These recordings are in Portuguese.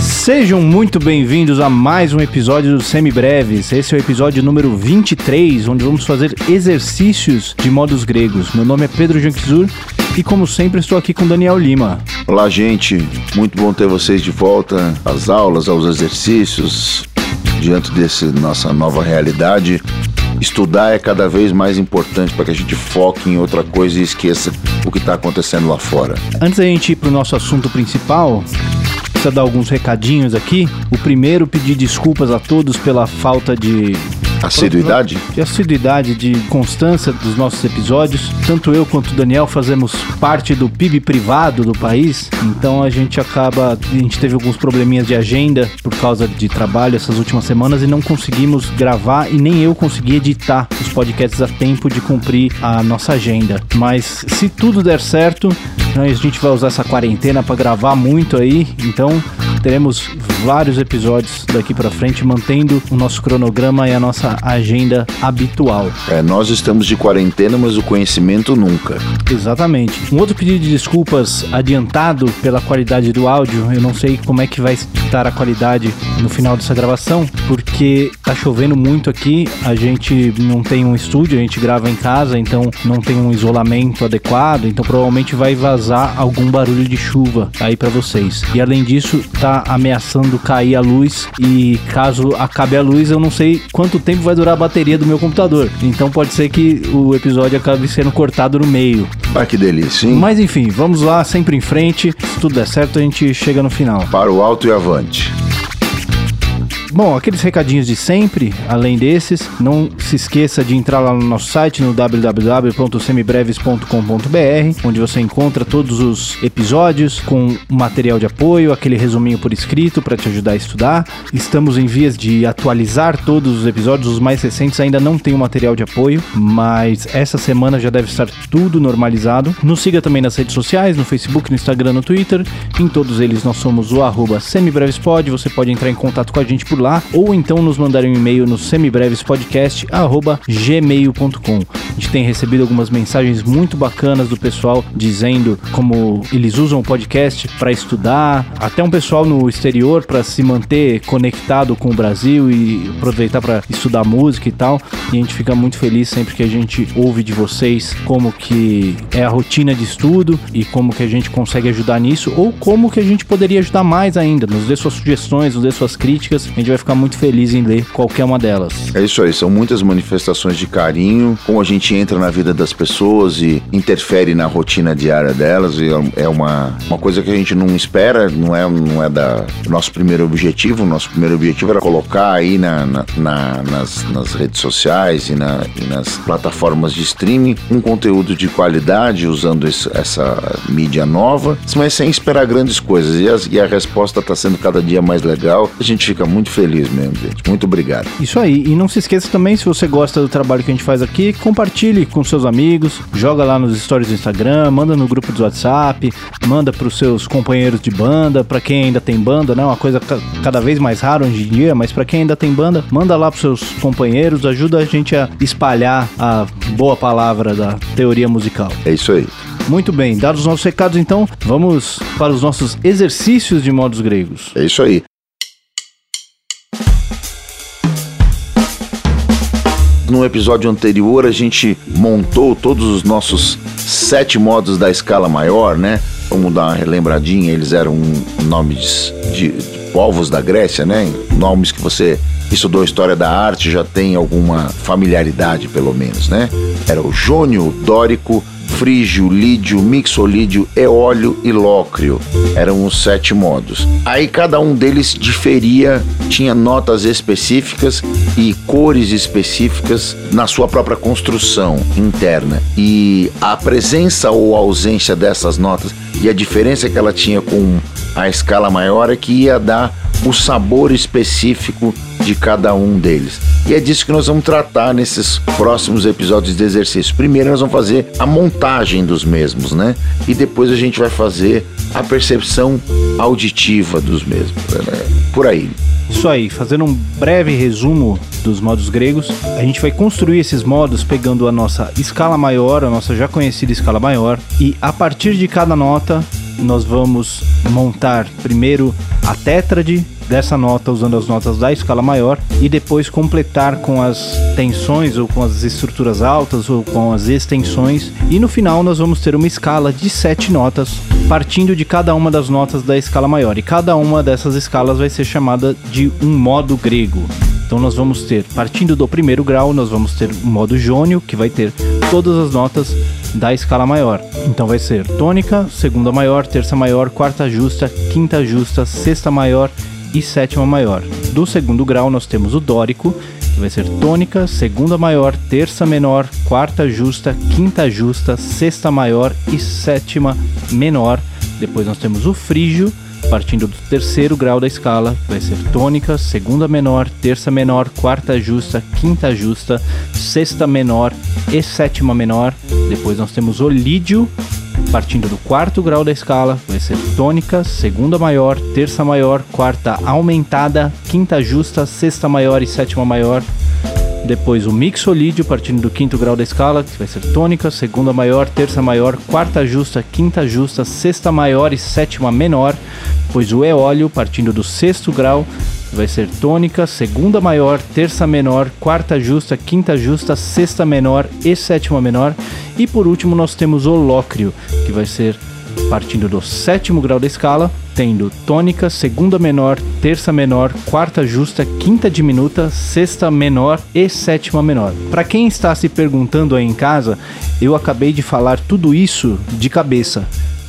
Sejam muito bem-vindos a mais um episódio do Semibreves. Esse é o episódio número 23, onde vamos fazer exercícios de modos gregos. Meu nome é Pedro Janquizur e, como sempre, estou aqui com Daniel Lima. Olá, gente. Muito bom ter vocês de volta às aulas, aos exercícios. Diante dessa nossa nova realidade, estudar é cada vez mais importante para que a gente foque em outra coisa e esqueça o que está acontecendo lá fora. Antes da gente ir para o nosso assunto principal, precisa dar alguns recadinhos aqui. O primeiro, pedir desculpas a todos pela falta de Assiduidade? de assiduidade, de constância dos nossos episódios. Tanto eu quanto o Daniel fazemos parte do PIB privado do país, então a gente acaba. A gente teve alguns probleminhas de agenda por causa de trabalho essas últimas semanas e não conseguimos gravar e nem eu consegui editar os podcasts a tempo de cumprir a nossa agenda. Mas se tudo der certo, a gente vai usar essa quarentena para gravar muito aí, então teremos vários episódios daqui para frente mantendo o nosso cronograma e a nossa agenda habitual. É, nós estamos de quarentena, mas o conhecimento nunca. Exatamente. Um outro pedido de desculpas adiantado pela qualidade do áudio. Eu não sei como é que vai estar a qualidade no final dessa gravação, porque tá chovendo muito aqui. A gente não tem um estúdio, a gente grava em casa, então não tem um isolamento adequado, então provavelmente vai vazar algum barulho de chuva aí para vocês. E além disso, tá ameaçando cair a luz e caso acabe a luz, eu não sei quanto tempo vai durar a bateria do meu computador. Então pode ser que o episódio acabe sendo cortado no meio. Ah, que delícia, hein? Mas enfim, vamos lá, sempre em frente. Se tudo der certo, a gente chega no final. Para o alto e avante. Bom, aqueles recadinhos de sempre, além desses, não se esqueça de entrar lá no nosso site no www.semibreves.com.br, onde você encontra todos os episódios com material de apoio, aquele resuminho por escrito para te ajudar a estudar. Estamos em vias de atualizar todos os episódios, os mais recentes ainda não tem o material de apoio, mas essa semana já deve estar tudo normalizado. Nos siga também nas redes sociais, no Facebook, no Instagram, no Twitter. Em todos eles nós somos o arroba semibrevespod, você pode entrar em contato com a gente por lá, ou então nos mandar um e-mail no semibrevespodcast@gmail.com. A gente tem recebido algumas mensagens muito bacanas do pessoal dizendo como eles usam o podcast para estudar, até um pessoal no exterior para se manter conectado com o Brasil e aproveitar para estudar música e tal. E a gente fica muito feliz sempre que a gente ouve de vocês como que é a rotina de estudo e como que a gente consegue ajudar nisso ou como que a gente poderia ajudar mais ainda. Nos dê suas sugestões, nos dê suas críticas. A gente vai ficar muito feliz em ler qualquer uma delas. É isso aí, são muitas manifestações de carinho, como a gente entra na vida das pessoas e interfere na rotina diária delas, e é uma, uma coisa que a gente não espera, não é, não é da nosso primeiro objetivo, nosso primeiro objetivo era colocar aí na, na, na- nas, nas redes sociais e, na- e nas plataformas de streaming um conteúdo de qualidade usando esse- essa mídia nova, mas sem esperar grandes coisas, e, as- e a resposta está sendo cada dia mais legal, a gente fica muito feliz mesmo, gente, muito obrigado. Isso aí, e não se esqueça também, se você gosta do trabalho que a gente faz aqui, compartilhe com seus amigos, joga lá nos stories do Instagram, manda no grupo do WhatsApp, manda pros seus companheiros de banda, pra quem ainda tem banda, né? Uma coisa ca- cada vez mais rara hoje em dia, mas pra quem ainda tem banda, manda lá pros seus companheiros, ajuda a gente a espalhar a boa palavra da teoria musical. É isso aí. Muito bem, dados os nossos recados, então, vamos para os nossos exercícios de modos gregos. É isso aí. No episódio anterior, a gente montou todos os nossos sete modos da escala maior, né? Vamos dar uma relembradinha, eles eram nomes de, de povos da Grécia, né? Nomes que você estudou história da arte já tem alguma familiaridade, pelo menos, né? Era o jônio, dórico, frígio, lídio, mixolídio, eólio e lócrio. Eram os sete modos. Aí cada um deles diferia, tinha notas específicas e cores específicas na sua própria construção interna. E a presença ou ausência dessas notas e a diferença que ela tinha com a escala maior é que ia dar o sabor específico de cada um deles. E é disso que nós vamos tratar nesses próximos episódios de exercício. Primeiro nós vamos fazer a montagem dos mesmos, né? E depois a gente vai fazer a percepção auditiva dos mesmos. Né? Por aí. Isso aí, fazendo um breve resumo dos modos gregos, a gente vai construir esses modos pegando a nossa escala maior, a nossa já conhecida escala maior, e a partir de cada nota nós vamos montar primeiro a tétrade dessa nota usando as notas da escala maior e depois completar com as tensões ou com as estruturas altas ou com as extensões e no final nós vamos ter uma escala de sete notas partindo de cada uma das notas da escala maior e cada uma dessas escalas vai ser chamada de um modo grego. Então nós vamos ter, partindo do primeiro grau, nós vamos ter o modo jônio, que vai ter todas as notas da escala maior. Então vai ser tônica, segunda maior, terça maior, quarta justa, quinta justa, sexta maior e sétima maior. Do segundo grau nós temos o dórico, que vai ser tônica, segunda maior, terça menor, quarta justa, quinta justa, sexta maior e sétima menor. Depois nós temos o frígio, partindo do terceiro grau da escala, vai ser tônica, segunda menor, terça menor, quarta justa, quinta justa, sexta menor e sétima menor. Depois nós temos o lídio, partindo do quarto grau da escala, vai ser tônica, segunda maior, terça maior, quarta aumentada, quinta justa, sexta maior e sétima maior. Depois o mixolídio, partindo do quinto grau da escala, que vai ser tônica, segunda maior, terça maior, quarta justa, quinta justa, sexta maior e sétima menor. Depois o eólio, partindo do sexto grau, vai ser tônica, segunda maior, terça menor, quarta justa, quinta justa, sexta menor e sétima menor. E por último nós temos o lócrio, que vai ser partindo do sétimo grau da escala, tendo tônica, segunda menor, terça menor, quarta justa, quinta diminuta, sexta menor e sétima menor. Para quem está se perguntando aí em casa, eu acabei de falar tudo isso de cabeça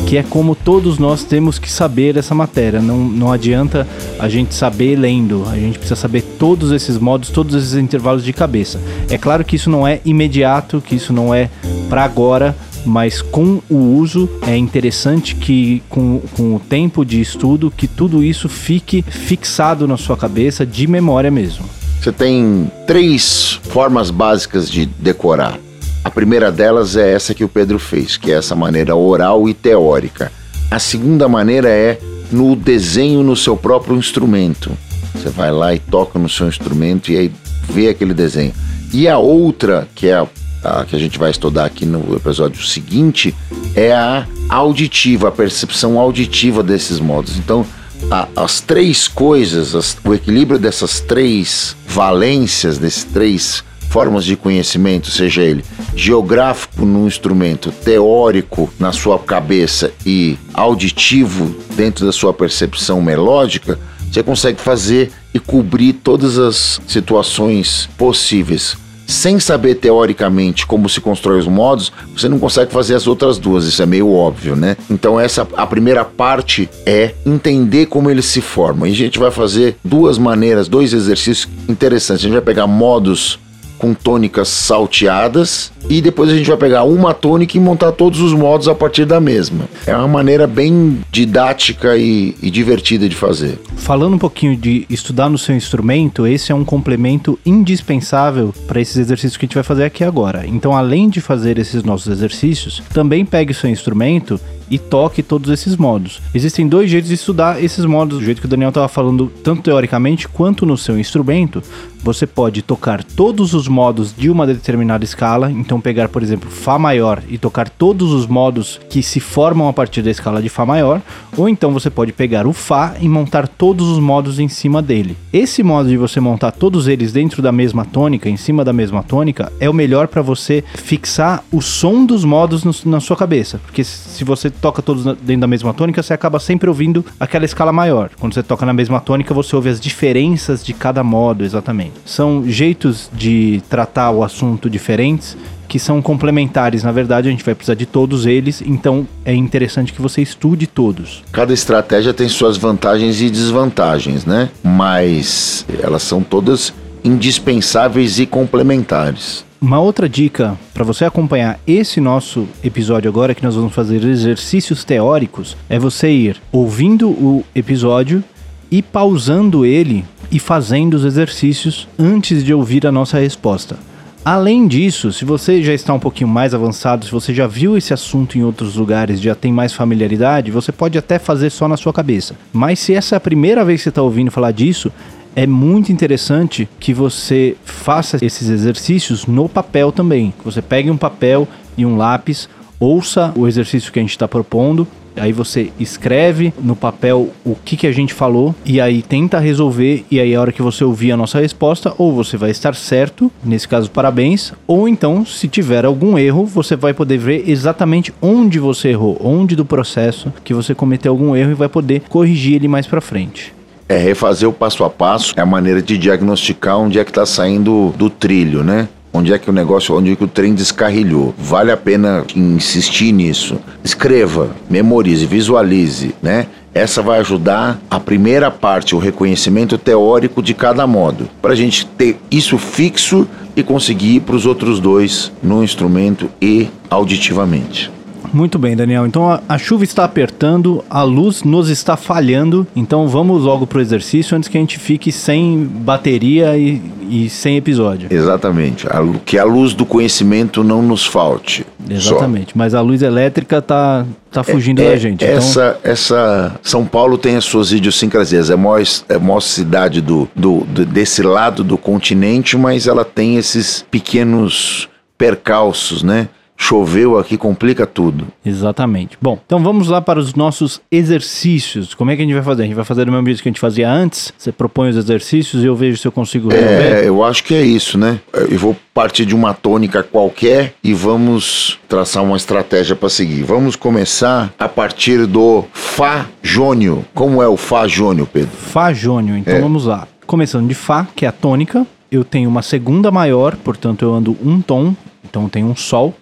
que é como todos nós temos que saber essa matéria. Não, não adianta a gente saber lendo, a gente precisa saber todos esses modos, todos esses intervalos de cabeça. É claro que isso não é imediato, que isso não é para agora, mas com o uso é interessante que com, com o tempo de estudo que tudo isso fique fixado na sua cabeça de memória mesmo. Você tem três formas básicas de decorar. A primeira delas é essa que o Pedro fez, que é essa maneira oral e teórica. A segunda maneira é no desenho no seu próprio instrumento. Você vai lá e toca no seu instrumento e aí vê aquele desenho. E a outra, que é a a que a gente vai estudar aqui no episódio seguinte, é a auditiva, a percepção auditiva desses modos. Então, a, as três coisas, as, o equilíbrio dessas três valências, desses três formas de conhecimento, seja ele geográfico no instrumento, teórico na sua cabeça e auditivo dentro da sua percepção melódica, você consegue fazer e cobrir todas as situações possíveis sem saber teoricamente como se constrói os modos, você não consegue fazer as outras duas, isso é meio óbvio, né? Então essa a primeira parte é entender como eles se formam. E a gente vai fazer duas maneiras, dois exercícios interessantes. A gente vai pegar modos com tônicas salteadas e depois a gente vai pegar uma tônica e montar todos os modos a partir da mesma. É uma maneira bem didática e, e, divertida de fazer. Falando um pouquinho de estudar no seu instrumento, esse é um complemento indispensável para esses exercícios que a gente vai fazer aqui agora. Então, além de fazer esses nossos exercícios, também pegue o seu instrumento e toque todos esses modos. Existem dois jeitos de estudar esses modos, do jeito que o Daniel estava falando, tanto teoricamente quanto no seu instrumento. Você pode tocar todos os modos de uma determinada escala, então pegar, por exemplo, Fá maior e tocar todos os modos que se formam a partir da escala de Fá maior, ou então você pode pegar o Fá e montar todos os modos em cima dele. Esse modo de você montar todos eles dentro da mesma tônica, em cima da mesma tônica, é o melhor para você fixar o som dos modos no, na sua cabeça, porque se você toca todos dentro da mesma tônica, você acaba sempre ouvindo aquela escala maior. Quando você toca na mesma tônica, você ouve as diferenças de cada modo, exatamente. São jeitos de tratar o assunto diferentes que são complementares. Na verdade, a gente vai precisar de todos eles, então é interessante que você estude todos. Cada estratégia tem suas vantagens e desvantagens, né? Mas elas são todas indispensáveis e complementares. Uma outra dica para você acompanhar esse nosso episódio agora, que nós vamos fazer exercícios teóricos, é você ir ouvindo o episódio e pausando ele e fazendo os exercícios antes de ouvir a nossa resposta. Além disso, se você já está um pouquinho mais avançado, se você já viu esse assunto em outros lugares, já tem mais familiaridade, você pode até fazer só na sua cabeça. Mas se essa é a primeira vez que você está ouvindo falar disso, é muito interessante que você faça esses exercícios no papel também. Você pegue um papel e um lápis, ouça o exercício que a gente está propondo Aí você escreve no papel o que, que a gente falou e aí tenta resolver. E aí, a hora que você ouvir a nossa resposta, ou você vai estar certo, nesse caso, parabéns, ou então, se tiver algum erro, você vai poder ver exatamente onde você errou, onde do processo que você cometeu algum erro e vai poder corrigir ele mais para frente. É refazer o passo a passo, é a maneira de diagnosticar onde é que está saindo do trilho, né? Onde é que o negócio, onde é que o trem descarrilhou? Vale a pena insistir nisso. Escreva, memorize, visualize, né? Essa vai ajudar a primeira parte, o reconhecimento teórico de cada modo, para a gente ter isso fixo e conseguir ir para os outros dois no instrumento e auditivamente. Muito bem, Daniel. Então a, a, chuva está apertando, a luz nos está falhando. Então vamos logo pro exercício antes que a gente fique sem bateria e, e sem episódio. Exatamente. A, que a luz do conhecimento não nos falte. Exatamente. Só. Mas a luz elétrica tá tá fugindo é, da gente. Então essa, essa São Paulo tem as suas idiosincrasias. É a maior, é a maior cidade do, do, do, desse lado do continente, mas ela tem esses pequenos percalços, né? Choveu aqui, complica tudo. Exatamente. Bom, então vamos lá para os nossos exercícios. Como é que a gente vai fazer? A gente vai fazer do mesmo jeito que a gente fazia antes? Você propõe os exercícios e eu vejo se eu consigo resolver? É, eu acho que é isso, né? Eu vou partir de uma tônica qualquer e vamos traçar uma estratégia para seguir. Vamos começar a partir do Fá jônio. Como é o Fá jônio, Pedro? Fá jônio. Então é. vamos lá. Começando de Fá, que é a tônica, eu tenho uma segunda maior, portanto eu ando um tom, então eu tenho um Sol,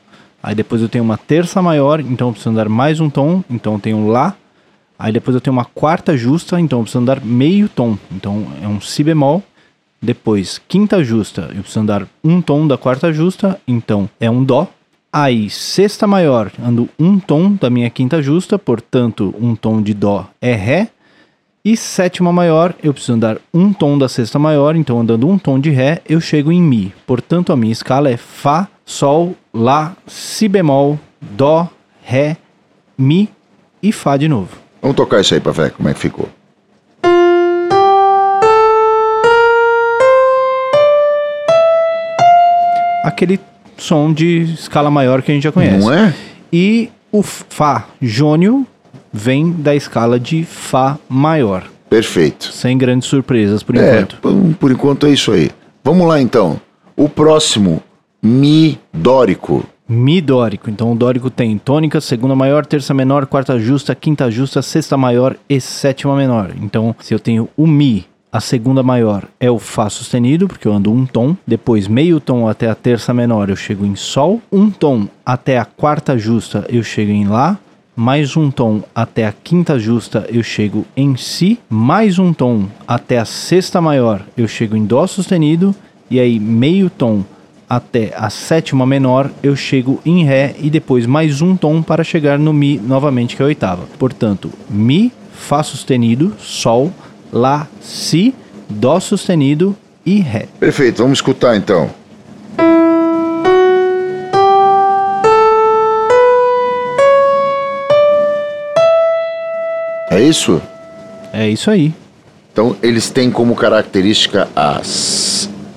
Aí depois eu tenho uma terça maior, então eu preciso andar mais um tom, então eu tenho Lá. Aí depois eu tenho uma quarta justa, então eu preciso andar meio tom, então é um Si bemol. Depois, quinta justa, eu preciso andar um tom da quarta justa, então é um Dó. Aí, sexta maior, ando um tom da minha quinta justa, portanto, um tom de Dó é Ré. E sétima maior, eu preciso andar um tom da sexta maior, então andando um tom de Ré, eu chego em Mi. Portanto, a minha escala é Fá, Sol, Lá, Si bemol, Dó, Ré, Mi e Fá de novo. Vamos tocar isso aí pra ver como é que ficou. Aquele som de escala maior que a gente já conhece. Não é? E o Fá jônio vem da escala de Fá maior. Perfeito. Sem grandes surpresas por é, enquanto. Por enquanto é isso aí. Vamos lá então. O próximo Mi dórico. Mi dórico. Então o dórico tem tônica, segunda maior, terça menor, quarta justa, quinta justa, sexta maior e sétima menor. Então, se eu tenho o Mi, a segunda maior é o Fá sustenido, porque eu ando um tom. Depois, meio tom até a terça menor, eu chego em Sol. Um tom até a quarta justa, eu chego em Lá. Mais um tom até a quinta justa, eu chego em Si. Mais um tom até a sexta maior, eu chego em Dó sustenido. E aí, meio tom até a sétima menor, eu chego em Ré e depois mais um tom para chegar no Mi novamente, que é a oitava. Portanto, Mi, Fá sustenido, Sol, Lá, Si, Dó sustenido e Ré. Perfeito, vamos escutar então. É isso? É isso aí. Então, eles têm como característica a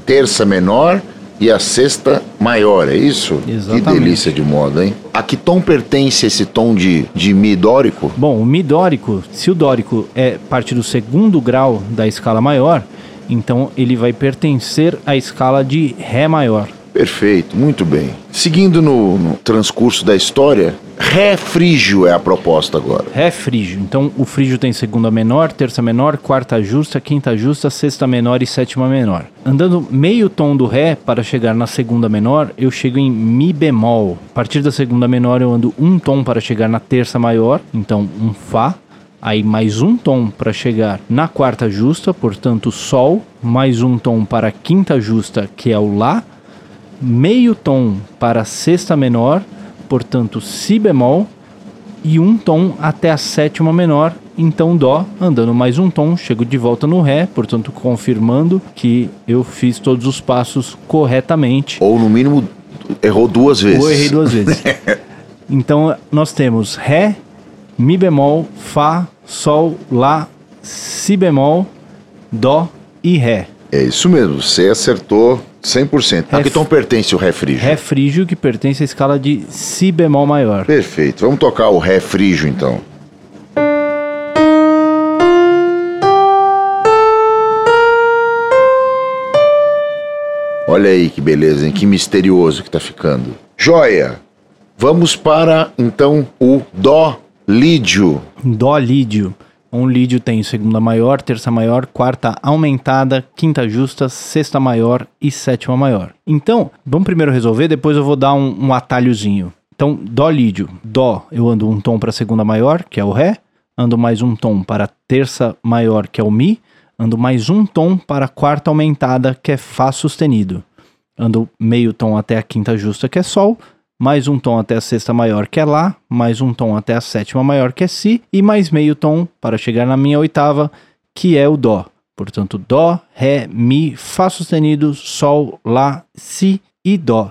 terça menor e a sexta maior, é isso? Exatamente. Que delícia de moda, hein? A que tom pertence esse tom de, de Mi dórico? Bom, o Mi dórico, se o dórico é parte do segundo grau da escala maior, então ele vai pertencer à escala de Ré maior. Perfeito, muito bem. Seguindo no, no transcurso da história, Ré frígio é a proposta agora. Ré frígio. Então o frígio tem segunda menor, terça menor, quarta justa, quinta justa, sexta menor e sétima menor. Andando meio tom do Ré para chegar na segunda menor, eu chego em Mi bemol. A partir da segunda menor eu ando um tom para chegar na terça maior, então um Fá. Aí mais um tom para chegar na quarta justa, portanto Sol. Mais um tom para a quinta justa, que é o Lá meio tom para sexta menor, portanto si bemol, e um tom até a sétima menor, então Dó, andando mais um tom, chego de volta no Ré, portanto confirmando que eu fiz todos os passos corretamente. Ou no mínimo errou duas vezes. Ou errei duas vezes. então nós temos Ré, Mi bemol, Fá, Sol, Lá, Si bemol, Dó e Ré. É isso mesmo, você acertou 100%. Ré A que tom pertence o Ré frígio? Ré frígio que pertence à escala de Si bemol maior. Perfeito. Vamos tocar o Ré frígio então. Olha aí que beleza, hein? Que misterioso que tá ficando. Joia! Vamos para então o Dó lídio. Dó lídio. Um lídio tem segunda maior, terça maior, quarta aumentada, quinta justa, sexta maior e sétima maior. Então, vamos primeiro resolver, depois eu vou dar um, um atalhozinho. Então, Dó lídio. Dó, eu ando um tom para segunda maior, que é o Ré. Ando mais um tom para terça maior, que é o Mi. Ando mais um tom para quarta aumentada, que é Fá sustenido. Ando meio tom até a quinta justa, que é Sol. Mais um tom até a sexta maior, que é Lá. Mais um tom até a sétima maior, que é Si. E mais meio tom para chegar na minha oitava, que é o Dó. Portanto, Dó, Ré, Mi, Fá sustenido, Sol, Lá, Si e Dó.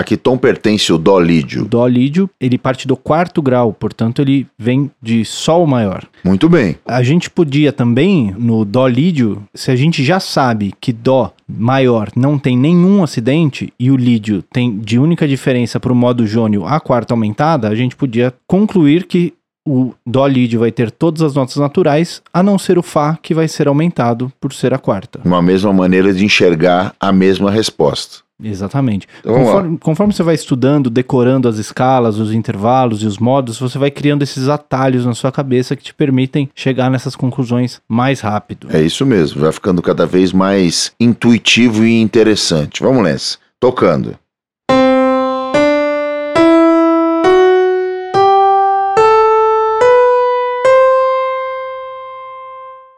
A que tom pertence o Dó lídio? Dó lídio, ele parte do quarto grau, portanto ele vem de Sol maior. Muito bem. A gente podia também, no Dó lídio, se a gente já sabe que Dó maior não tem nenhum acidente e o lídio tem de única diferença para o modo jônio a quarta aumentada, a gente podia concluir que o Dó lídio vai ter todas as notas naturais, a não ser o Fá, que vai ser aumentado por ser a quarta. Uma mesma maneira de enxergar a mesma resposta. Exatamente. Então. Conforme, conforme você vai estudando, decorando as escalas, os intervalos e os modos, você vai criando esses atalhos na sua cabeça que te permitem chegar nessas conclusões mais rápido. É isso mesmo, vai ficando cada vez mais intuitivo e interessante. Vamos nessa. Tocando.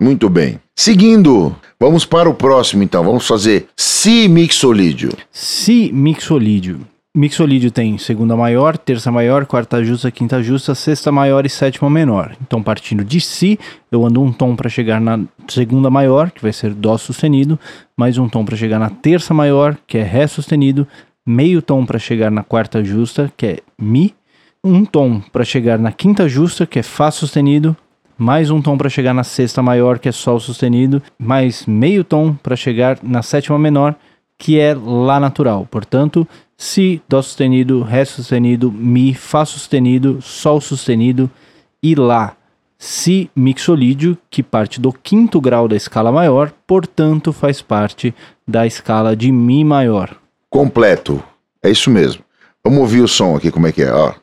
Muito bem. Seguindo, vamos para o próximo então. Vamos fazer Si mixolídio. Si mixolídio. Mixolídio tem segunda maior, terça maior, quarta justa, quinta justa, sexta maior e sétima menor. Então, partindo de Si, eu ando um tom para chegar na segunda maior, que vai ser Dó sustenido, mais um tom para chegar na terça maior, que é Ré sustenido, meio tom para chegar na quarta justa, que é Mi, um tom para chegar na quinta justa, que é Fá sustenido, mais um tom para chegar na sexta maior, que é Sol sustenido, mais meio tom para chegar na sétima menor, que é Lá natural. Portanto, Si, Dó sustenido, Ré sustenido, Mi, Fá sustenido, Sol sustenido e Lá. Si mixolídio, que parte do quinto grau da escala maior, portanto faz parte da escala de Mi maior. Completo. É isso mesmo. Vamos ouvir o som aqui, como é que é, ó.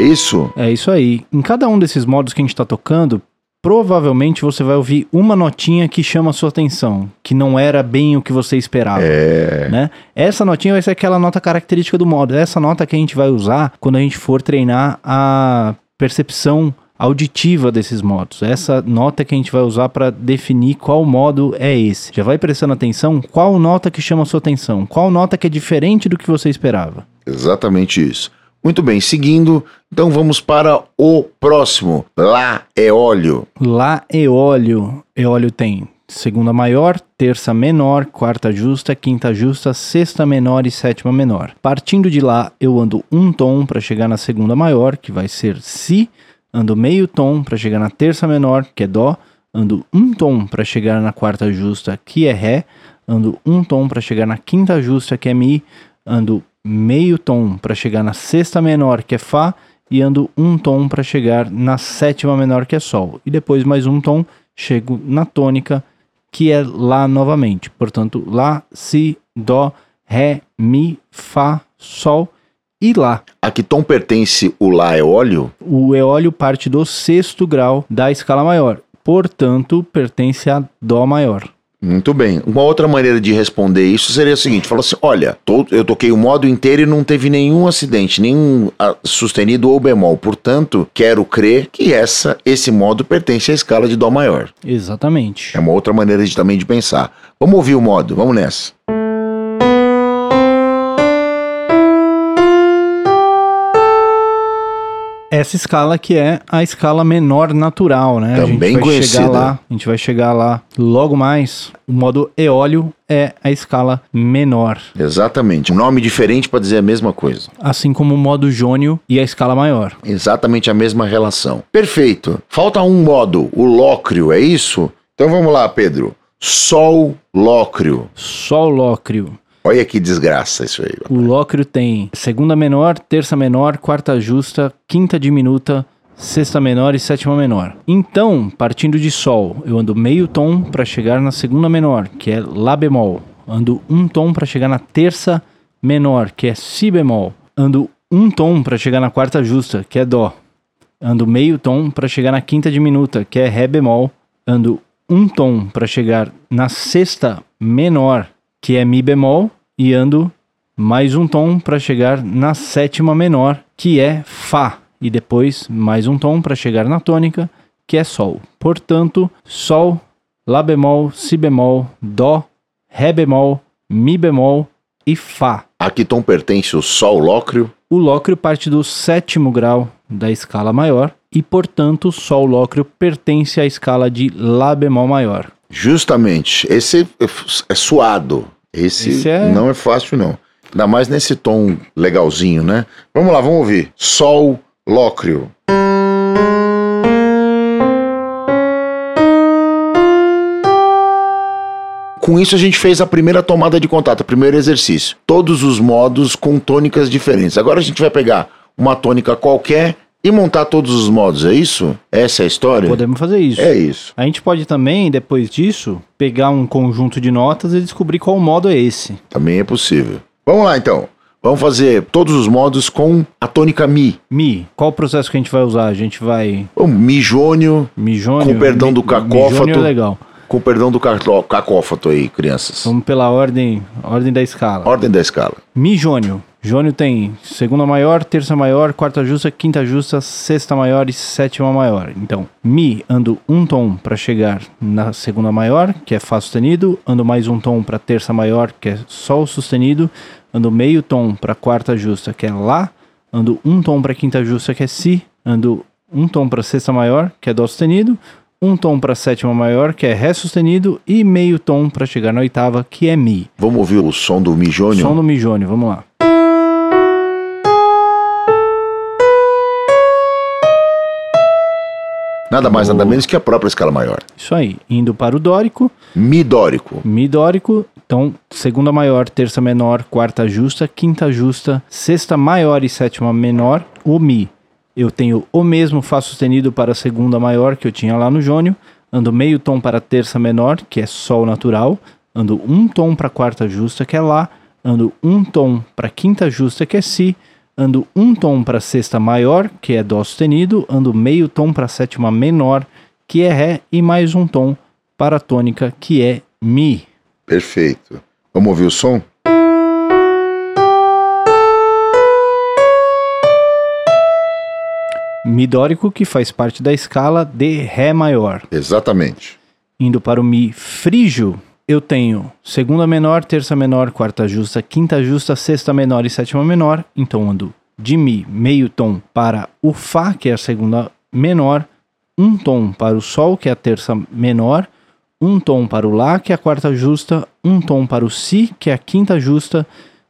É isso? É isso aí. Em cada um desses modos que a gente está tocando, provavelmente você vai ouvir uma notinha que chama a sua atenção, que não era bem o que você esperava. É. Né? Essa notinha vai ser aquela nota característica do modo. Essa nota que a gente vai usar quando a gente for treinar a percepção auditiva desses modos. Essa nota que a gente vai usar para definir qual modo é esse. Já vai prestando atenção qual nota que chama a sua atenção, qual nota que é diferente do que você esperava. Exatamente isso. Muito bem, seguindo, então vamos para o próximo. Lá é óleo. Lá eólio. Eólio tem segunda maior, terça menor, quarta justa, quinta justa, sexta menor e sétima menor. Partindo de lá, eu ando um tom para chegar na segunda maior, que vai ser Si. Ando meio tom para chegar na terça menor, que é Dó. Ando um tom para chegar na quarta justa, que é Ré. Ando um tom para chegar na quinta justa, que é Mi. Ando meio tom para chegar na sexta menor, que é Fá, e ando um tom para chegar na sétima menor, que é Sol. E depois mais um tom, chego na tônica, que é Lá novamente. Portanto, Lá, Si, Dó, Ré, Mi, Fá, Sol e Lá. A que tom pertence o Lá é óleo? O eólio parte do sexto grau da escala maior. Portanto, pertence a Dó maior. Muito bem. Uma outra maneira de responder isso seria a seguinte: falar assim, olha, to- eu toquei o modo inteiro e não teve nenhum acidente, nenhum ah, sustenido ou bemol. Portanto, quero crer que essa, esse modo pertence à escala de Dó maior. Exatamente. É uma outra maneira de, também de pensar. Vamos ouvir o modo, vamos nessa. Essa escala que é a escala menor natural, né? a Também gente vai conhecida. chegar lá, a gente vai chegar lá logo mais. O modo eólio é a escala menor, Exatamente. Um nome diferente para dizer a mesma coisa. assim como o modo jônio e a escala maior. Exatamente a mesma relação. Perfeito. Falta um modo, o lócrio, é isso? Então vamos lá, Pedro. Sol lócrio. Sol lócrio. Olha que desgraça isso aí. O lócrio tem segunda menor, terça menor, quarta justa, quinta diminuta, sexta menor e sétima menor. Então, partindo de sol, eu ando meio tom para chegar na segunda menor, que é lá bemol. Ando um tom para chegar na terça menor, que é si bemol. Ando um tom para chegar na quarta justa, que é dó. Ando meio tom para chegar na quinta diminuta, que é ré bemol. Ando um tom para chegar na sexta menor, que é mi bemol, e ando mais um tom para chegar na sétima menor, que é fá, e depois mais um tom para chegar na tônica, que é sol. Portanto, sol, lá bemol, si bemol, dó, ré bemol, mi bemol e fá. A que tom pertence o sol lócrio? O lócrio parte do sétimo grau da escala maior e, portanto, o sol lócrio pertence à escala de lá bemol maior. Justamente. Esse é é suado. Esse, Esse é- não é fácil, não. Ainda mais nesse tom legalzinho, né? Vamos lá, vamos ouvir. Sol lócrio. Com isso a gente fez a primeira tomada de contato, o primeiro exercício. Todos os modos com tônicas diferentes. Agora a gente vai pegar uma tônica qualquer e montar todos os modos, é isso? Essa é a história? Podemos fazer isso. É isso. A gente pode também, depois disso, pegar um conjunto de notas e descobrir qual modo é esse. Também é possível. Vamos lá então. Vamos fazer todos os modos com a tônica Mi. Mi, qual o processo que a gente vai usar? A gente vai O Mi jônio, mi jônio. Com perdão mi- do cacófato. jônio é legal. Com perdão do cacófato aí, crianças. Vamos pela ordem, ordem da escala. Ordem da escala. Mi jônio. Jônio tem segunda maior, terça maior, quarta justa, quinta justa, sexta maior e sétima maior. Então, Mi ando um tom para chegar na segunda maior, que é Fá sustenido, ando mais um tom para terça maior, que é Sol sustenido, ando meio tom para quarta justa, que é Lá, ando um tom para quinta justa, que é Si, ando um tom para sexta maior, que é Dó sustenido, um tom para sétima maior, que é Ré sustenido, e meio tom para chegar na oitava, que é Mi. Vamos ouvir o som do Mi jônio? Som do Mi jônio, vamos lá. Nada mais, nada menos que a própria escala maior. Isso aí, indo para o dórico, Mi dórico. Mi dórico, então segunda maior, terça menor, quarta justa, quinta justa, sexta maior e sétima menor, o Mi. Eu tenho o mesmo Fá sustenido para a segunda maior que eu tinha lá no jônio, ando meio tom para a terça menor, que é Sol natural, ando um tom para a quarta justa, que é Lá, ando um tom para a quinta justa, que é Si, ando um tom para a sexta maior, que é Dó sustenido, ando meio tom para a sétima menor, que é Ré, e mais um tom para a tônica, que é Mi. Perfeito. Vamos ouvir o som? Mi dórico, que faz parte da escala de Ré maior. Exatamente. Indo para o Mi frígio, eu tenho segunda menor, terça menor, quarta justa, quinta justa, sexta menor e sétima menor. Então ando de Mi meio tom para o Fá, que é a segunda menor, um tom para o Sol, que é a terça menor, um tom para o Lá, que é a quarta justa, um tom para o Si, que é a quinta justa,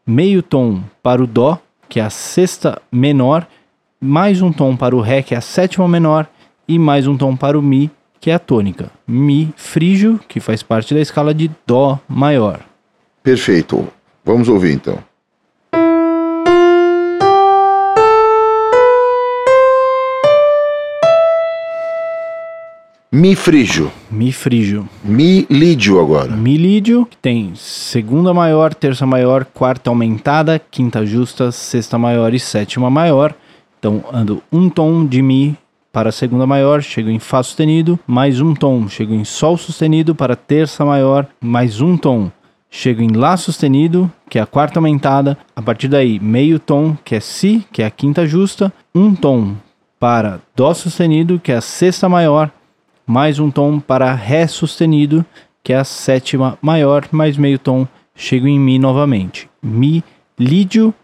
meio tom para o Dó, que é a sexta menor, mais um tom para o Ré, que é a sétima menor, e mais um tom para o Mi, que é a tônica. Mi frígio, que faz parte da escala de Dó maior. Perfeito. Vamos ouvir então. Mi frígio. Mi frígio. Mi lídio agora. Mi lídio, que tem segunda maior, terça maior, quarta aumentada, quinta justa, sexta maior e sétima maior. Então ando um tom de Mi para a segunda maior, chego em Fá sustenido, mais um tom, chego em Sol sustenido para a terça maior, mais um tom, chego em Lá sustenido, que é a quarta aumentada. A partir daí, meio tom, que é Si, que é a quinta justa, um tom para Dó sustenido, que é a sexta maior, mais um tom para Ré sustenido, que é a sétima maior, mais meio tom, chego em Mi novamente. Mi lídio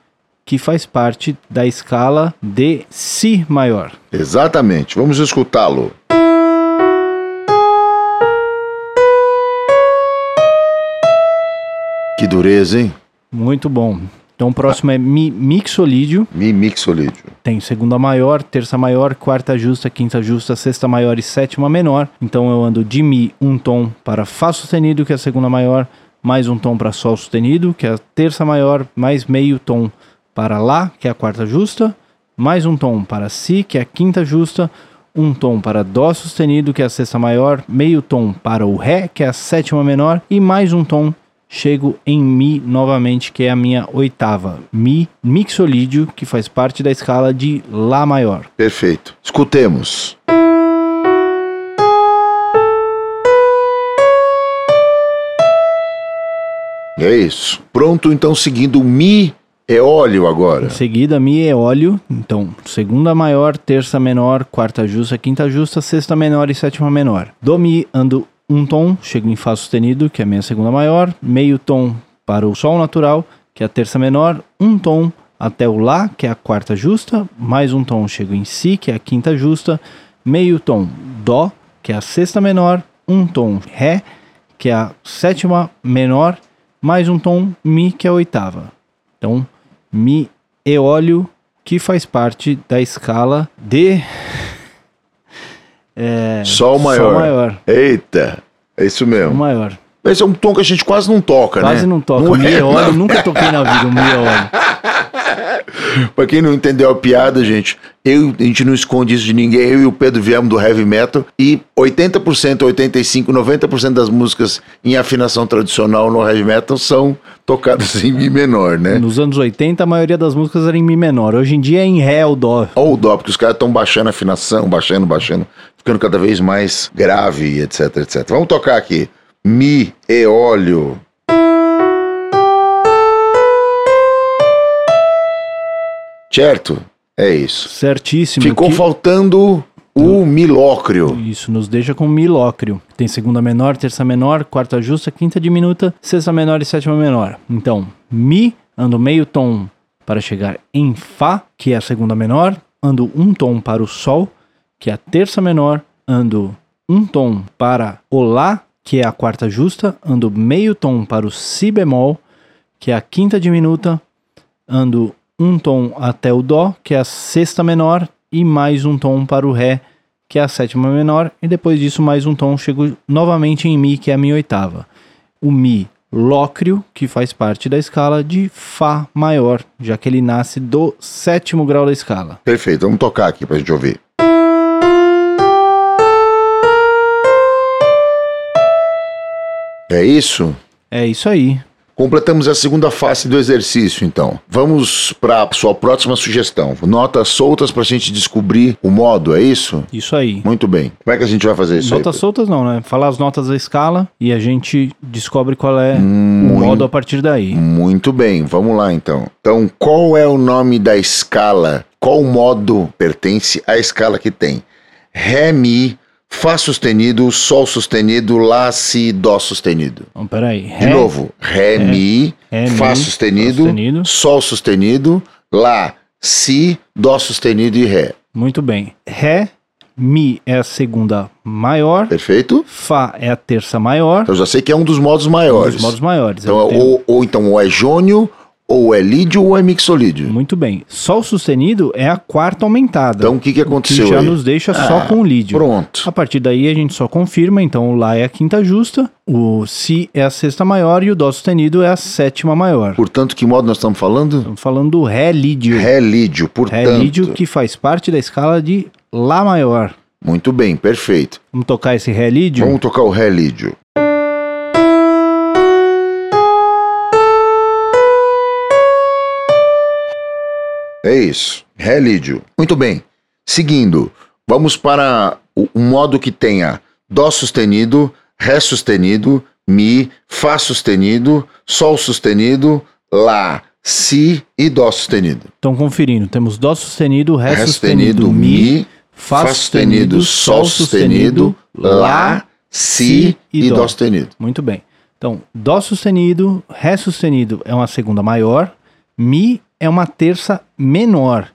que faz parte da escala de Si maior. Exatamente. Vamos escutá-lo. Que dureza, hein? Muito bom. Então o próximo é Mi mixolídio. Mi mixolídio. Tem segunda maior, terça maior, quarta justa, quinta justa, sexta maior e sétima menor. Então eu ando de Mi um tom para Fá sustenido, que é a segunda maior, mais um tom para Sol sustenido, que é a terça maior, mais meio tom para Lá, que é a quarta justa, mais um tom para Si, que é a quinta justa, um tom para Dó sustenido, que é a sexta maior, meio tom para o Ré, que é a sétima menor, e mais um tom chego em Mi novamente, que é a minha oitava. Mi mixolídio, que faz parte da escala de Lá maior. Perfeito. Escutemos. É isso. Pronto, então, seguindo o Mi eólio agora. Em seguida, Mi eólio. Então, segunda maior, terça menor, quarta justa, quinta justa, sexta menor e sétima menor. Do Mi ando um tom, chego em Fá sustenido, que é a minha segunda maior, meio tom para o Sol natural, que é a terça menor, um tom até o Lá, que é a quarta justa, mais um tom chego em Si, que é a quinta justa, meio tom Dó, que é a sexta menor, um tom Ré, que é a sétima menor, mais um tom Mi, que é a oitava. Então, Mi eólio, que faz parte da escala de é, Sol maior. Sol maior. Eita, é isso mesmo. Sol maior. Esse é um tom que a gente quase não toca, quase né? Quase não toca. Não mi é, óleo, nunca toquei na vida, o mi óleo. pra quem não entendeu a piada, gente, eu, a gente não esconde isso de ninguém. Eu e o Pedro viemos do heavy metal e 80%, 85%, 90% das músicas em afinação tradicional no heavy metal são tocadas em Mi menor, né? Nos anos 80, a maioria das músicas era em Mi menor. Hoje em dia é em Ré ou Dó. Ou Dó, porque os caras estão baixando a afinação, baixando, baixando, ficando cada vez mais grave, etc, etc. Vamos tocar aqui. Mi e óleo. Certo? É isso. Certíssimo. Ficou que... faltando o milócrio. Isso, nos deixa com milócrio. Tem segunda menor, terça menor, quarta justa, quinta diminuta, sexta menor e sétima menor. Então, Mi, ando meio tom para chegar em Fá, que é a segunda menor, ando um tom para o Sol, que é a terça menor, ando um tom para o Lá, que é a quarta justa, ando meio tom para o Si bemol, que é a quinta diminuta, ando um tom até o Dó, que é a sexta menor, e mais um tom para o Ré, que é a sétima menor, e depois disso mais um tom, chego novamente em Mi, que é a minha oitava. O Mi lócrio, que faz parte da escala de Fá maior, já que ele nasce do sétimo grau da escala. Perfeito, vamos tocar aqui para a gente ouvir. É isso? É isso aí. Completamos a segunda face do exercício, então. Vamos para a sua próxima sugestão. Notas soltas para a gente descobrir o modo, é isso? Isso aí. Muito bem. Como é que a gente vai fazer isso Notas aí? soltas não, né? Falar as notas da escala e a gente descobre qual é hum, o modo a partir daí. Muito bem, vamos lá então. Então, qual é o nome da escala? Qual modo pertence à escala que tem? Ré, Mi, Fá sustenido, Sol sustenido, Lá, Si, Dó sustenido. Então, peraí. Ré, De novo. Ré, ré mi, ré, Fá mi, sustenido, sustenido, Sol sustenido, Lá, Si, Dó sustenido e Ré. Muito bem. Ré, Mi é a segunda maior. Perfeito. Fá é a terça maior. Eu já sei que é um dos modos maiores. Um dos modos maiores. Então, ou, tenho... ou, então ou é jônio ou é lídio ou é mixolídio. Muito bem. Sol sustenido é a quarta aumentada. Então o que, que aconteceu? Que já aí? nos deixa ah, só com o lídio. Pronto. A partir daí a gente só confirma. Então o Lá é a quinta justa, o Si é a sexta maior e o Dó sustenido é a sétima maior. Portanto, que modo nós estamos falando? Estamos falando do Ré lídio. Ré lídio, portanto. Ré lídio que faz parte da escala de Lá maior. Muito bem, perfeito. Vamos tocar esse Ré lídio? Vamos tocar o Ré lídio. É isso. Relídio. Muito bem. Seguindo, vamos para o, o modo que tenha Dó sustenido, Ré sustenido, Mi, Fá sustenido, Sol sustenido, Lá, Si e Dó sustenido. Então, conferindo, temos Dó sustenido, Ré, Ré sustenido, sustenido, Mi, Fá sustenido, Sol sustenido, Lá, Si e, e Dó sustenido. Muito bem. Então, Dó sustenido, Ré sustenido é uma segunda maior, Mi é uma terça menor.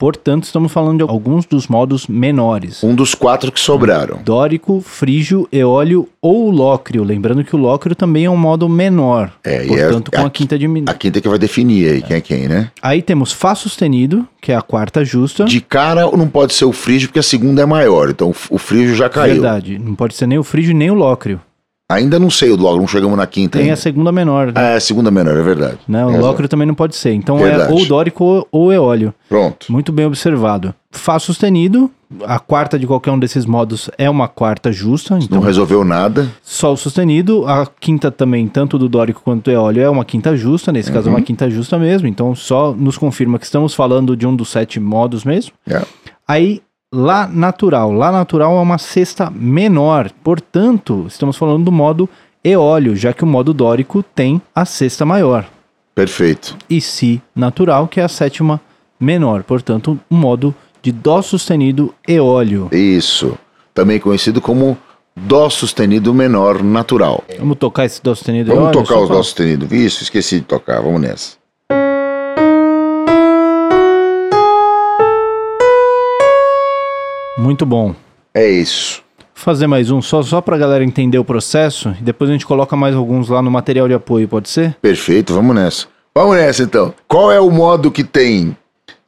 Portanto, estamos falando de alguns dos modos menores. Um dos quatro que sobraram. Dórico, frígio, eólio ou lócrio. Lembrando que o lócrio também é um modo menor. É, e portanto, é- com a, a- quinta diminuída. A quinta que vai definir aí quem é quem, né? Aí temos Fá sustenido, que é a quarta justa. De cara não pode ser o frígio, porque a segunda é maior. Então o frígio já caiu. Verdade. Não pode ser nem o frígio nem o lócrio. Ainda não sei o logo, não chegamos na quinta Tem ainda. a segunda menor. Ah, é a segunda menor, é verdade. né? O É, lócrio também não pode ser. Então Verdade. é ou dórico ou, ou eólio. Pronto. Muito bem observado. Fá sustenido, a quarta de qualquer um desses modos é uma quarta justa. Não Então, resolveu nada. Sol sustenido, a quinta também, tanto do dórico quanto do eólio, é uma quinta justa. Nesse caso, é Uhum. uma quinta justa mesmo. Então, só nos confirma que estamos falando de um dos sete modos mesmo. É. Aí, Lá natural. Lá natural é uma sexta menor. Portanto, estamos falando do modo eólio, já que o modo dórico tem a sexta maior. Perfeito. E Si natural, que é a sétima menor. Portanto, um modo de Dó sustenido eólio. Isso. Também conhecido como Dó sustenido menor natural. Vamos tocar esse Dó sustenido Vamos eólio? tocar só os Dó sustenido. Isso, esqueci de tocar. Vamos nessa. Muito bom. É isso. fazer mais um só, só pra galera entender o processo e depois a gente coloca mais alguns lá no material de apoio, pode ser? Perfeito, vamos nessa. Vamos nessa então. Qual é o modo que tem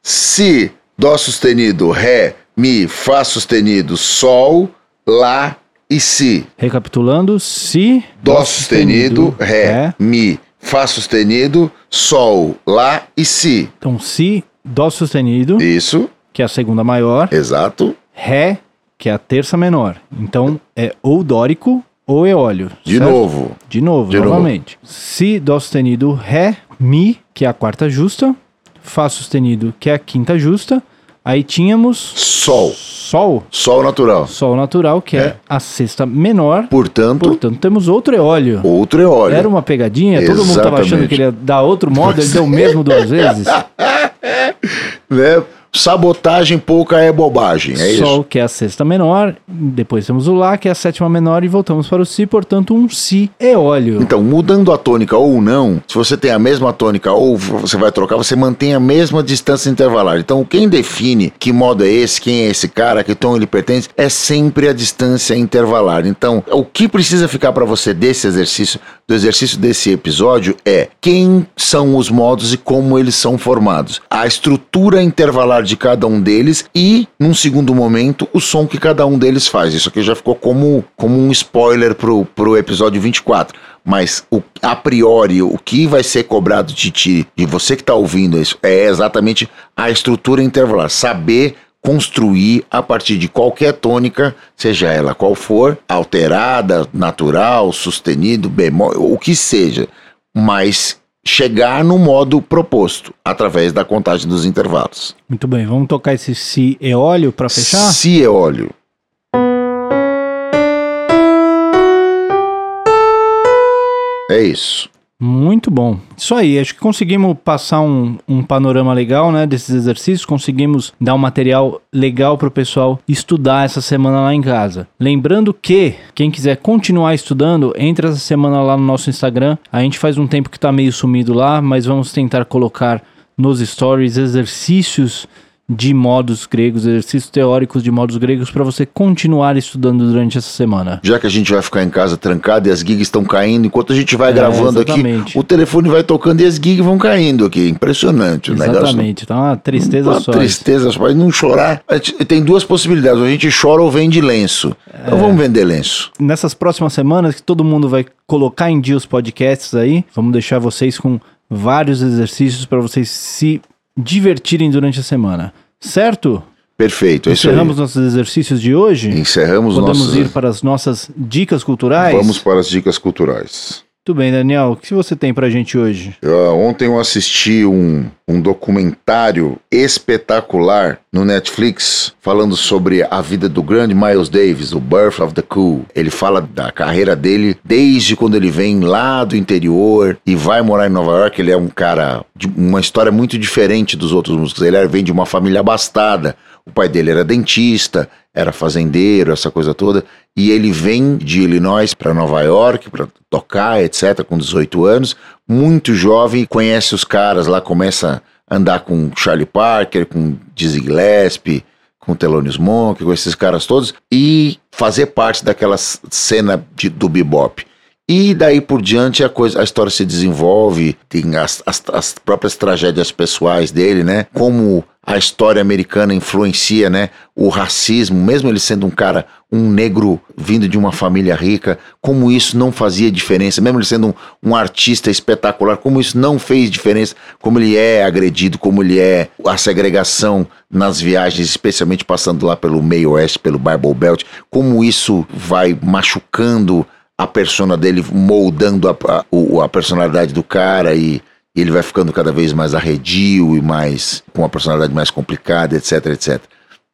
Si, Dó sustenido, Ré, Mi, Fá sustenido, Sol, Lá e Si? Recapitulando, Si, Dó sustenido, Ré, Mi, Fá sustenido, Sol, Lá e Si. Então, Si, Dó sustenido, Isso, que é a segunda maior, exato. Ré, que é a terça menor. Então, é ou dórico ou eólio. De certo? novo. De novo, De novo. novamente. Si, Dó sustenido, Ré, Mi, que é a quarta justa, Fá sustenido, que é a quinta justa. Aí tínhamos Sol. Sol, Sol natural. Sol natural, que é, É. a sexta menor. Portanto, Portanto, temos outro eólio. outro eóleo. Era uma pegadinha, todo mundo tava achando Exatamente. que ele ia dar outro modo, ele deu o mesmo duas vezes. Né? Sabotagem pouca é bobagem, é isso? Sol, que é a sexta menor, depois temos o Lá, que é a sétima menor, e voltamos para o Si, portanto, um Si eólio. Então, mudando a tônica ou não, se você tem a mesma tônica ou você vai trocar, você mantém a mesma distância intervalar. Então, quem define que modo é esse, quem é esse cara, que tom ele pertence, é sempre a distância intervalar. Então, o que precisa ficar para você desse exercício, do exercício desse episódio, é quem são os modos e como eles são formados. A estrutura intervalar de cada um deles e, num segundo momento, o som que cada um deles faz. Isso aqui já ficou como, como um spoiler pro, pro episódio 24. Mas o, a priori, o que vai ser cobrado de ti, de você que está ouvindo isso, é exatamente a estrutura intervalar. Saber construir a partir de qualquer tônica, seja ela qual for, alterada, natural, sustenido, bemol, o que seja, mas chegar no modo proposto através da contagem dos intervalos. Muito bem, vamos tocar esse Si eólio para fechar? Se é óleo. É isso. Muito bom. Isso aí, acho que conseguimos passar um, um panorama legal, né, desses exercícios, conseguimos dar um material legal para o pessoal estudar essa semana lá em casa. Lembrando que, quem quiser continuar estudando, entre essa semana lá no nosso Instagram, a gente faz um tempo que tá meio sumido lá, mas vamos tentar colocar nos stories exercícios de modos gregos, exercícios teóricos de modos gregos para você continuar estudando durante essa semana. Já que a gente vai ficar em casa trancado e as gigs estão caindo, enquanto a gente vai É, gravando aqui, exatamente. o telefone vai tocando e as gigs vão caindo aqui. Impressionante o negócio. Exatamente, tá uma tristeza Uma só. tristeza, só. Mas não chorar. Tem duas possibilidades. A gente chora ou vende lenço. Então É. vamos vender lenço. nessas próximas semanas que todo mundo vai colocar em dia os podcasts aí, vamos deixar vocês com vários exercícios para vocês se divertirem durante a semana. Certo? Perfeito, é isso Encerramos aí. nossos exercícios de hoje. Encerramos Podemos nossos... ir para as nossas dicas culturais. Vamos para as dicas culturais. Muito bem, Daniel. O que você tem pra gente hoje? Eu, ontem eu assisti um, um documentário espetacular no Netflix falando sobre a vida do grande Miles Davis, o Birth of the Cool. Ele fala da carreira dele desde quando ele vem lá do interior e vai morar em Nova York. Ele é um cara de uma história muito diferente dos outros músicos. Ele vem de uma família abastada. O pai dele era dentista, era fazendeiro, essa coisa toda. E ele vem de Illinois para Nova York para tocar, etc., com 18 anos. Muito jovem, conhece os caras lá, começa andar com Charlie Parker, com Dizzy Gillespie, com Thelonious Monk, com esses caras todos, e fazer parte daquela cena de, do bebop. E daí por diante a, coisa, a história se desenvolve, tem as, as, as, próprias tragédias pessoais dele, né? Como a história americana influencia, né? O racismo, mesmo ele sendo um cara, um negro vindo de uma família rica, como isso não fazia diferença, mesmo ele sendo um, um artista espetacular, como isso não fez diferença, como ele é agredido, como ele é a segregação nas viagens, especialmente passando lá pelo meio oeste, pelo Bible Belt, como isso vai machucando a persona dele moldando a, a, a personalidade do cara e ele vai ficando cada vez mais arredio e mais com uma personalidade mais complicada, etc, etc.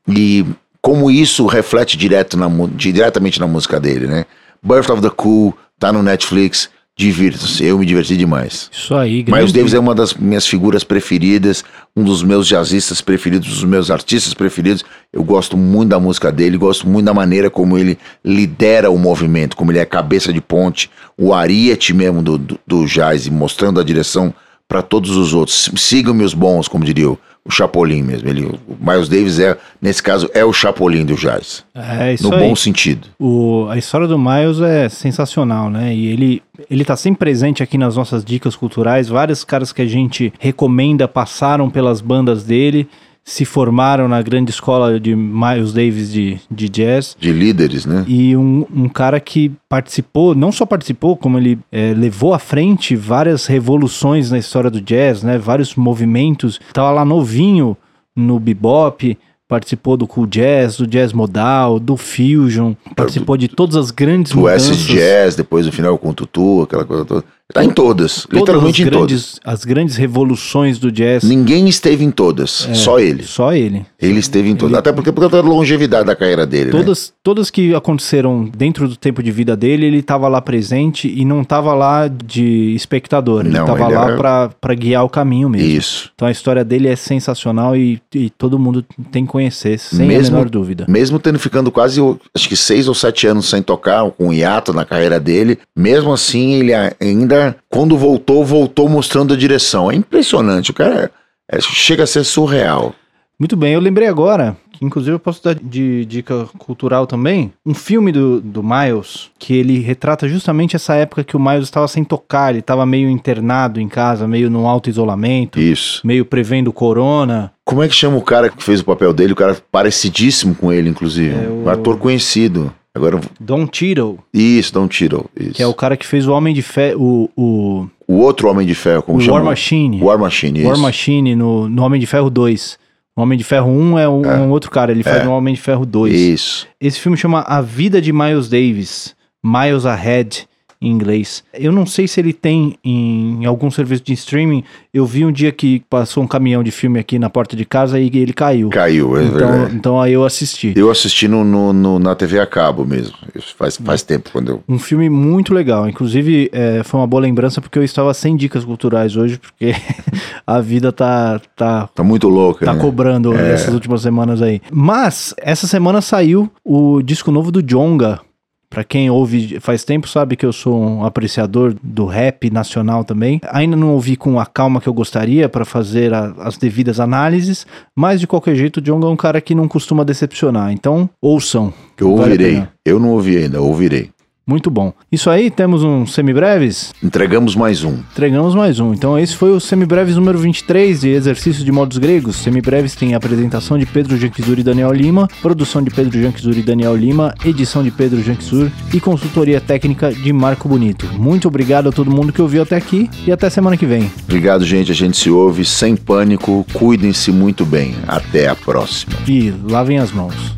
E como isso reflete direto na, diretamente na música dele, né? Birth of the Cool tá no Netflix. Divirta-se, eu me diverti demais. Isso aí, grande. Miles Davis é uma das minhas figuras preferidas, um dos meus jazzistas preferidos, um dos meus artistas preferidos. Eu gosto muito da música dele, gosto muito da maneira como ele lidera o movimento, como ele é cabeça de ponte, o ariete mesmo do, do, do jazz, mostrando a direção para todos os outros. Sigam-me os bons, como diria o, o Chapolin mesmo. Ele, o Miles Davis é, nesse caso, é o Chapolin do jazz. É isso No aí. bom sentido. O, a história do Miles é sensacional, né? E ele, ele tá sempre presente aqui nas nossas dicas culturais. Vários caras que a gente recomenda passaram pelas bandas dele se formaram na grande escola de Miles Davis de, de jazz. De líderes, né? E um, um cara que participou, não só participou, como ele é, levou à frente várias revoluções na história do jazz, né? Vários movimentos. Tava lá novinho no bebop, participou do cool jazz, do jazz modal, do fusion, participou de todas as grandes do mudanças. acid jazz, depois no final com o tutu, aquela coisa toda. Tá em todas, todas literalmente em grandes, todas. As grandes revoluções do jazz. Ninguém esteve em todas, é, só ele. Só ele. Ele esteve em todas, ele... até porque por causa da longevidade da carreira dele, né? todas, né? Todas que aconteceram dentro do tempo de vida dele, ele estava lá presente e não estava lá de espectador. Ele estava lá era... para guiar o caminho mesmo. Isso. Então a história dele é sensacional e, e todo mundo tem que conhecer, sem mesmo, a menor dúvida. Mesmo tendo ficando quase, acho que seis ou sete anos sem tocar, com um hiato na carreira dele, mesmo assim ele ainda, quando voltou voltou, mostrando a direção. É impressionante, o cara é, chega a ser surreal. Muito bem, eu lembrei agora, que inclusive eu posso dar de dica cultural também, um filme do, do Miles, que ele retrata justamente essa época que o Miles estava sem tocar, ele estava meio internado em casa, meio num alto isolamento. Isso. Meio prevendo corona. Como é que chama o cara que fez o papel dele? O cara parecidíssimo com ele, inclusive. É o... Um ator conhecido. Agora... Don Cheadle. Isso, Don Cheadle. Isso. Que é o cara que fez o Homem de Fé, o, o... O outro Homem de Ferro, como o chama? War Machine. War Machine, War Machine no, no Homem de Ferro 2. O Homem de Ferro 1 é um, é. um outro cara, ele faz é. no Homem de Ferro 2. Isso. Esse filme chama A Vida de Miles Davis, Miles Ahead em inglês. Eu não sei se ele tem em algum serviço de streaming. Eu vi um dia que passou um caminhão de filme aqui na porta de casa e ele caiu. Caiu, é então, verdade. Então aí eu assisti. Eu assisti no, no, no na TV a cabo mesmo. Faz, faz tempo quando eu. Um filme muito legal. Inclusive, é, foi uma boa lembrança porque eu estava sem dicas culturais hoje, porque a vida tá. Tá, tá muito louca. Tá né? cobrando é. essas últimas semanas aí. Mas, essa semana saiu o disco novo do Jonga, para quem ouve faz tempo sabe que eu sou um apreciador do rap nacional também. Ainda não ouvi com a calma que eu gostaria para fazer a, as devidas análises, mas de qualquer jeito o Djonga é um cara que não costuma decepcionar. Então, ouçam. Eu ouvirei. Vale eu não ouvi ainda, ouvirei. Muito bom. Isso aí, temos um semibreves? Entregamos mais um. Entregamos mais um. Então esse foi o semibreves número 23 de exercícios de modos gregos. Semibreves tem apresentação de Pedro Janquizur e Daniel Lima, produção de Pedro Janquizur e Daniel Lima, edição de Pedro Janquizur e consultoria técnica de Marco Bonito. Muito obrigado a todo mundo que ouviu até aqui e até semana que vem. Obrigado, gente. A gente se ouve sem pânico. Cuidem-se muito bem. Até a próxima. E lavem as mãos.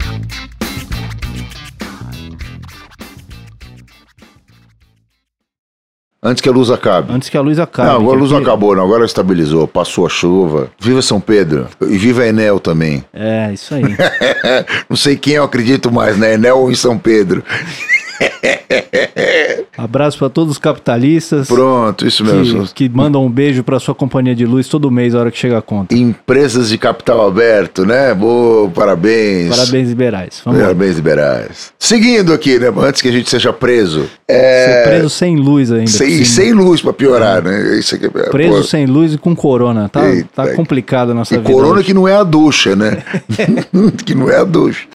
Antes que a luz acabe. Antes que a luz acabe. Não, agora a luz aqui... acabou, não. Agora estabilizou. Passou a chuva. Viva São Pedro. E viva Enel também. É, isso aí. não sei quem eu acredito mais, né? Enel ou em São Pedro. Abraço para todos os capitalistas. Pronto, isso mesmo. Que, que mandam um beijo para sua companhia de luz todo mês, a hora que chega a conta. Empresas de capital aberto, né? Boa, parabéns. Parabéns, liberais. Vamos parabéns, lá. liberais. Seguindo aqui, né? Antes que a gente seja preso. É... Ser preso sem luz ainda. Sem, sem luz para piorar, é. né? Isso aqui, é, preso pô. sem luz e com corona. Tá, tá complicado a nossa e vida. Corona hoje. que não é a ducha, né? que não é a ducha.